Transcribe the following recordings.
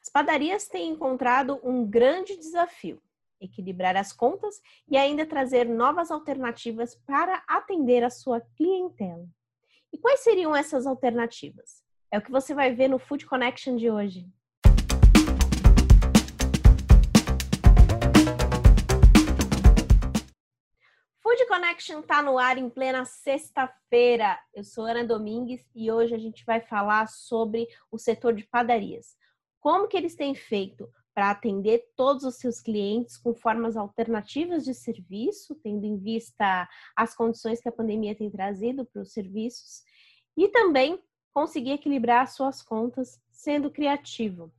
As padarias têm encontrado um grande desafio: equilibrar as contas e ainda trazer novas alternativas para atender a sua clientela. E quais seriam essas alternativas? É o que você vai ver no Food Connection de hoje. Food Connection está no ar em plena sexta-feira. Eu sou Ana Domingues e hoje a gente vai falar sobre o setor de padarias. Como que eles têm feito para atender todos os seus clientes com formas alternativas de serviço, tendo em vista as condições que a pandemia tem trazido para os serviços, e também conseguir equilibrar suas contas sendo criativo.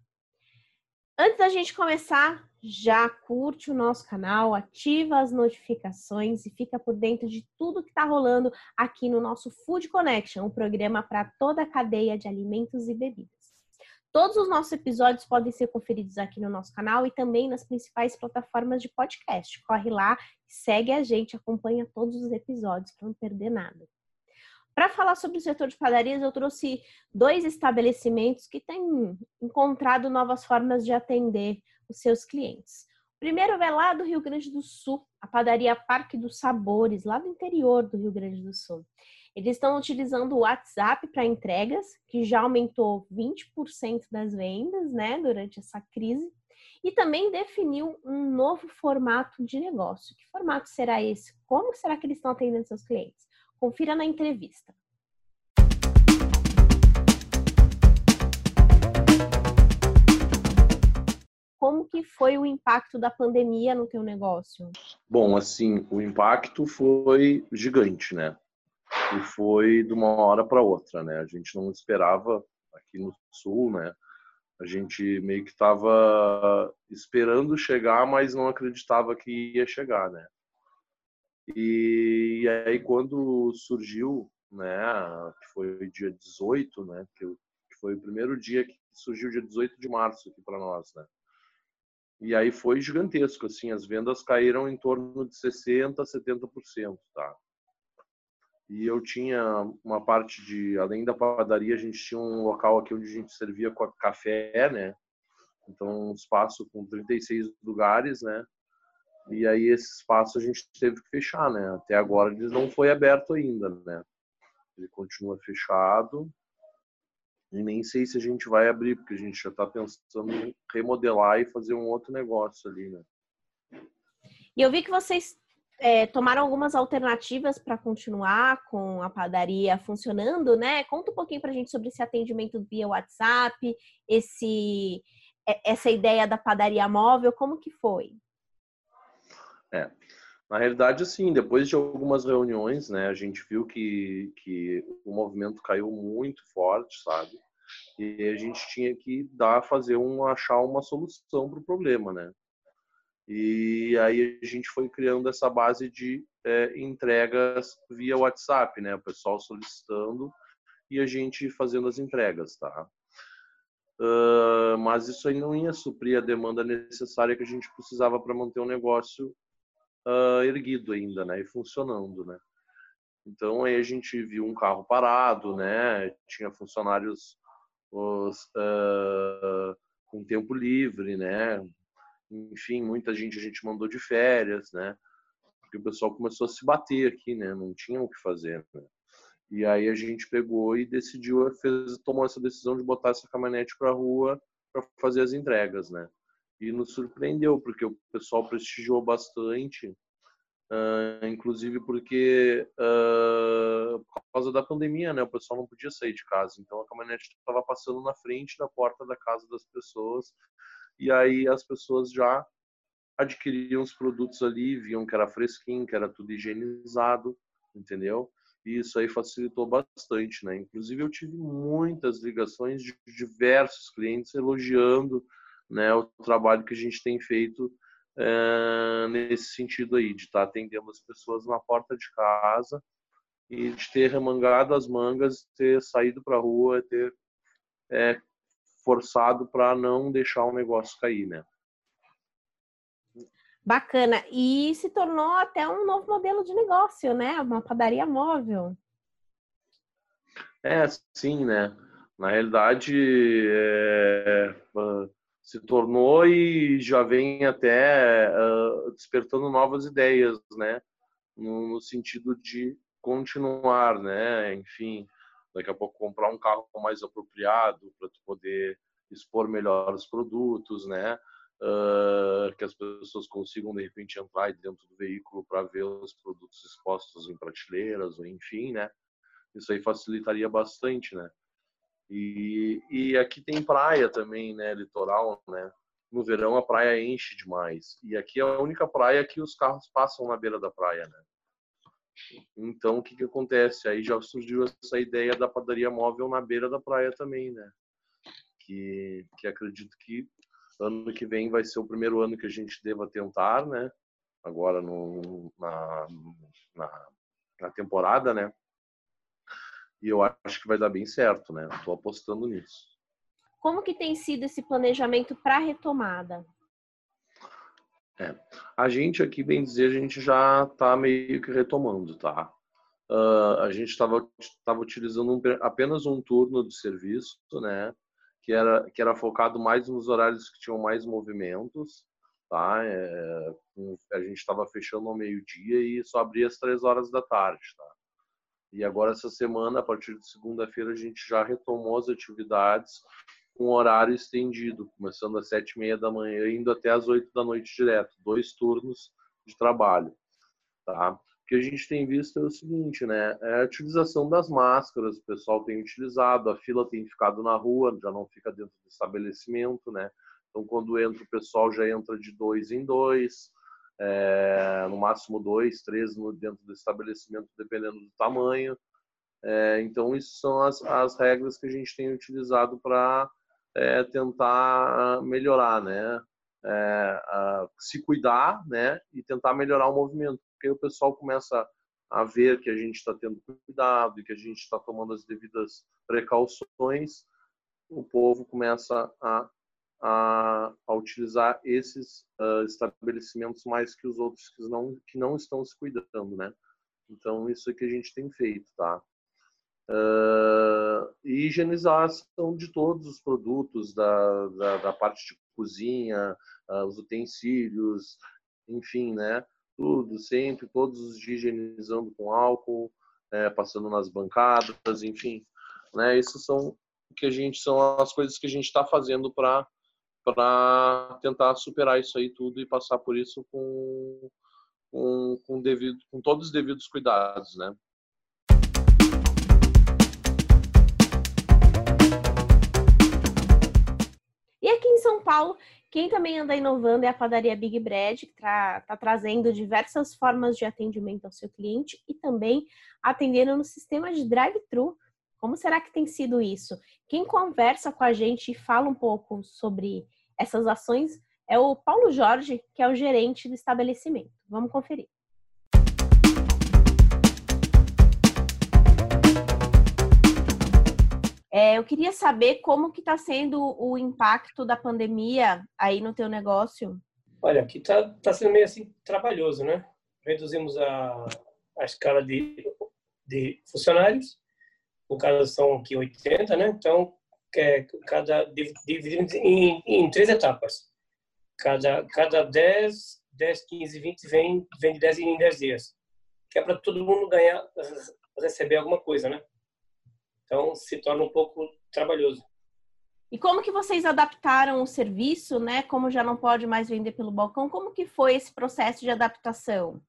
Antes da gente começar, já curte o nosso canal, ativa as notificações e fica por dentro de tudo que está rolando aqui no nosso Food Connection, um programa para toda a cadeia de alimentos e bebidas. Todos os nossos episódios podem ser conferidos aqui no nosso canal e também nas principais plataformas de podcast. Corre lá, segue a gente, acompanha todos os episódios para não perder nada. Para falar sobre o setor de padarias, eu trouxe dois estabelecimentos que têm encontrado novas formas de atender os seus clientes. O primeiro é lá do Rio Grande do Sul, a padaria Parque dos Sabores, lá do interior do Rio Grande do Sul. Eles estão utilizando o WhatsApp para entregas, que já aumentou 20% das vendas, né, durante essa crise, e também definiu um novo formato de negócio. Que formato será esse? Como será que eles estão atendendo seus clientes? Confira na entrevista. Como que foi o impacto da pandemia no teu negócio? Bom, assim, o impacto foi gigante, né? E foi de uma hora para outra, né? A gente não esperava aqui no sul, né? A gente meio que estava esperando chegar, mas não acreditava que ia chegar, né? E, aí quando surgiu, né, que foi dia 18, né, que, foi o primeiro dia que surgiu dia 18 de março aqui para nós, né? E aí foi gigantesco, assim, as vendas caíram em torno de 60, 70%, tá? E eu tinha uma parte de, além da padaria, a gente tinha um local aqui onde a gente servia com café, né? Então, um espaço com 36 lugares, né? E aí esse espaço a gente teve que fechar, né? Até agora ele não foi aberto ainda, né? Ele continua fechado. E nem sei se a gente vai abrir, porque a gente já está pensando em remodelar e fazer um outro negócio ali, né? E eu vi que vocês é, tomaram algumas alternativas para continuar com a padaria funcionando, né? Conta um pouquinho para a gente sobre esse atendimento via WhatsApp, esse, é, essa ideia da padaria móvel, como que foi? É. Na realidade, assim, depois de algumas reuniões, né, a gente viu que, que o movimento caiu muito forte, sabe? E a gente tinha que dar, fazer um, achar uma solução para o problema, né? E aí a gente foi criando essa base de é, entregas via WhatsApp, né? O pessoal solicitando e a gente fazendo as entregas, tá? Uh, mas isso aí não ia suprir a demanda necessária que a gente precisava para manter o negócio uh, erguido ainda, né? E funcionando, né? Então aí a gente viu um carro parado, né? Tinha funcionários os, uh, com tempo livre, né? Enfim, muita gente a gente mandou de férias, né? Porque o pessoal começou a se bater aqui, né? Não tinha o que fazer. Né? E aí a gente pegou e decidiu, fez, tomou essa decisão de botar essa caminhonete para rua para fazer as entregas, né? e nos surpreendeu, porque o pessoal prestigiou bastante, uh, inclusive porque uh, por causa da pandemia, né, o pessoal não podia sair de casa, então a caminhonete estava passando na frente da porta da casa das pessoas, e aí as pessoas já adquiriam os produtos ali, viam que era fresquinho, que era tudo higienizado, entendeu? E isso aí facilitou bastante, né? Inclusive eu tive muitas ligações de diversos clientes elogiando né, o trabalho que a gente tem feito é, nesse sentido aí, de estar tá atendendo as pessoas na porta de casa e de ter remangado as mangas, ter saído para a rua, ter é, forçado para não deixar o negócio cair, né? Bacana. E se tornou até um novo modelo de negócio, né? Uma padaria móvel. É, sim, né? Na realidade, é, se tornou e já vem até uh, despertando novas ideias, né? No, no, sentido de continuar, né? Enfim, daqui a pouco comprar um carro mais apropriado para tu poder expor melhor os produtos, né? Uh, que as pessoas consigam de repente entrar dentro do veículo para ver os produtos expostos em prateleiras ou enfim, né? Isso aí facilitaria bastante, né? E, e aqui tem praia também, né? Litoral, né? No verão a praia enche demais. E aqui é a única praia que os carros passam na beira da praia, né? Então o que que acontece? Aí já surgiu essa ideia da padaria móvel na beira da praia também, né? Que, que acredito que ano que vem vai ser o primeiro ano que a gente deva tentar, né? Agora no, na, na, na temporada, né? e eu acho que vai dar bem certo, né? Estou apostando nisso. Como que tem sido esse planejamento para retomada? É, a gente aqui, bem dizer, a gente já está meio que retomando, tá? Uh, a gente estava tava utilizando um, apenas um turno de serviço, né? Que era, que era focado mais nos horários que tinham mais movimentos, tá? É, a gente estava fechando ao meio-dia e só abria às três horas da tarde, tá? E agora, essa semana, a partir de segunda-feira, a gente já retomou as atividades com horário estendido, começando às sete e meia da manhã indo até às oito da noite direto, dois turnos de trabalho. Tá? O que a gente tem visto é o seguinte, né? É a utilização das máscaras, o pessoal tem utilizado, a fila tem ficado na rua, já não fica dentro do estabelecimento, né? Então, quando entra o pessoal, já entra de dois em dois é, no máximo dois, três dentro do estabelecimento, dependendo do tamanho. É, então, isso são as, as regras que a gente tem utilizado para é, tentar melhorar, né? É, se cuidar, né? E tentar melhorar o movimento, porque o pessoal começa a ver que a gente está tendo cuidado e que a gente está tomando as devidas precauções, o povo começa a a, a utilizar esses uh, estabelecimentos mais que os outros que não, que não estão se cuidando, né? Então, isso é que a gente tem feito, tá? Uh, e higienização de todos os produtos, da, da, da parte de cozinha, uh, os utensílios, enfim, né? Tudo, sempre, todos os dias higienizando com álcool, é, passando nas bancadas, enfim. Né? Isso são que a gente são as coisas que a gente está fazendo para para tentar superar isso aí tudo e passar por isso com, com, com, devido, com todos os devidos cuidados, né? São Paulo, quem também anda inovando é a padaria Big Bread, que está tá trazendo diversas formas de atendimento ao seu cliente e também atendendo no sistema de drive-thru. Como será que tem sido isso? Quem conversa com a gente e fala um pouco sobre essas ações é o Paulo Jorge, que é o gerente do estabelecimento. Vamos conferir. É, eu queria saber como que está sendo o impacto da pandemia aí no teu negócio. Olha, aqui está tá sendo meio assim trabalhoso, né? Reduzimos a, a escala de, de funcionários, no caso são aqui 80, né? Então é, cada dividido em, em três etapas. Cada cada 10, 10, 15, 20 vem vem de 10 em 10 dias. Que é para todo mundo ganhar receber alguma coisa, né? Então se torna um pouco trabalhoso. E como que vocês adaptaram o serviço, né? Como já não pode mais vender pelo balcão, como que foi esse processo de adaptação?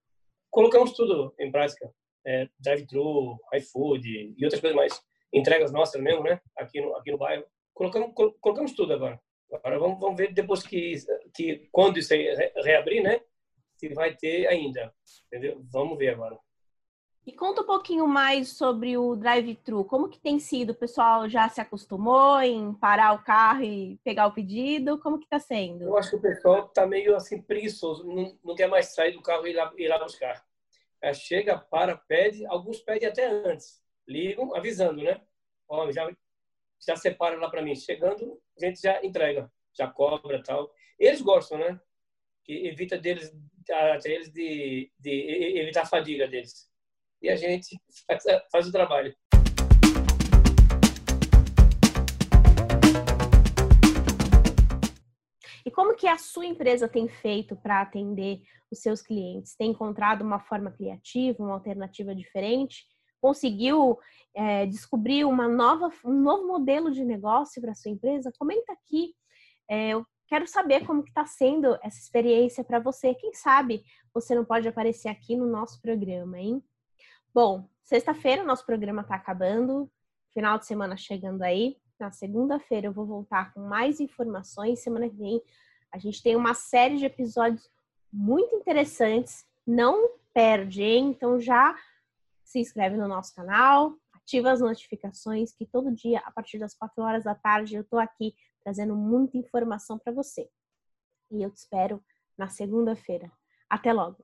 Colocamos tudo em prática. É, drive-thru, iFood e outras coisas mais entregas nossas mesmo, né? Aqui no, aqui no bairro. Colocamos, colocamos tudo agora. Agora vamos, vamos ver depois que, que quando isso reabrir, né? Se vai ter ainda, entendeu? Vamos ver agora. E conta um pouquinho mais sobre o drive-thru. Como que tem sido? O pessoal já se acostumou em parar o carro e pegar o pedido? Como que está sendo? Eu acho que o pessoal está meio assim preguiçoso, não, não quer mais sair do carro e ir lá, ir lá buscar. É, chega, para, pede, alguns pedem até antes ligam avisando, né? Ó, já, já separa lá para mim. Chegando, a gente já entrega, já cobra tal. Eles gostam, né? Que evita deles, até eles de, de evitar a fadiga deles. E a gente faz, faz o trabalho. como que a sua empresa tem feito para atender os seus clientes? Tem encontrado uma forma criativa, uma alternativa diferente? Conseguiu é, descobrir uma nova, um novo modelo de negócio para sua empresa? Comenta aqui. É, eu quero saber como que está sendo essa experiência para você. Quem sabe você não pode aparecer aqui no nosso programa, hein? Bom, sexta-feira o nosso programa está acabando, final de semana chegando aí. Na segunda-feira eu vou voltar com mais informações. Semana que vem a gente tem uma série de episódios muito interessantes. Não perde, hein? Então já se inscreve no nosso canal, ativa as notificações, que todo dia, a partir das 4 horas da tarde, eu tô aqui trazendo muita informação para você. E eu te espero na segunda-feira. Até logo!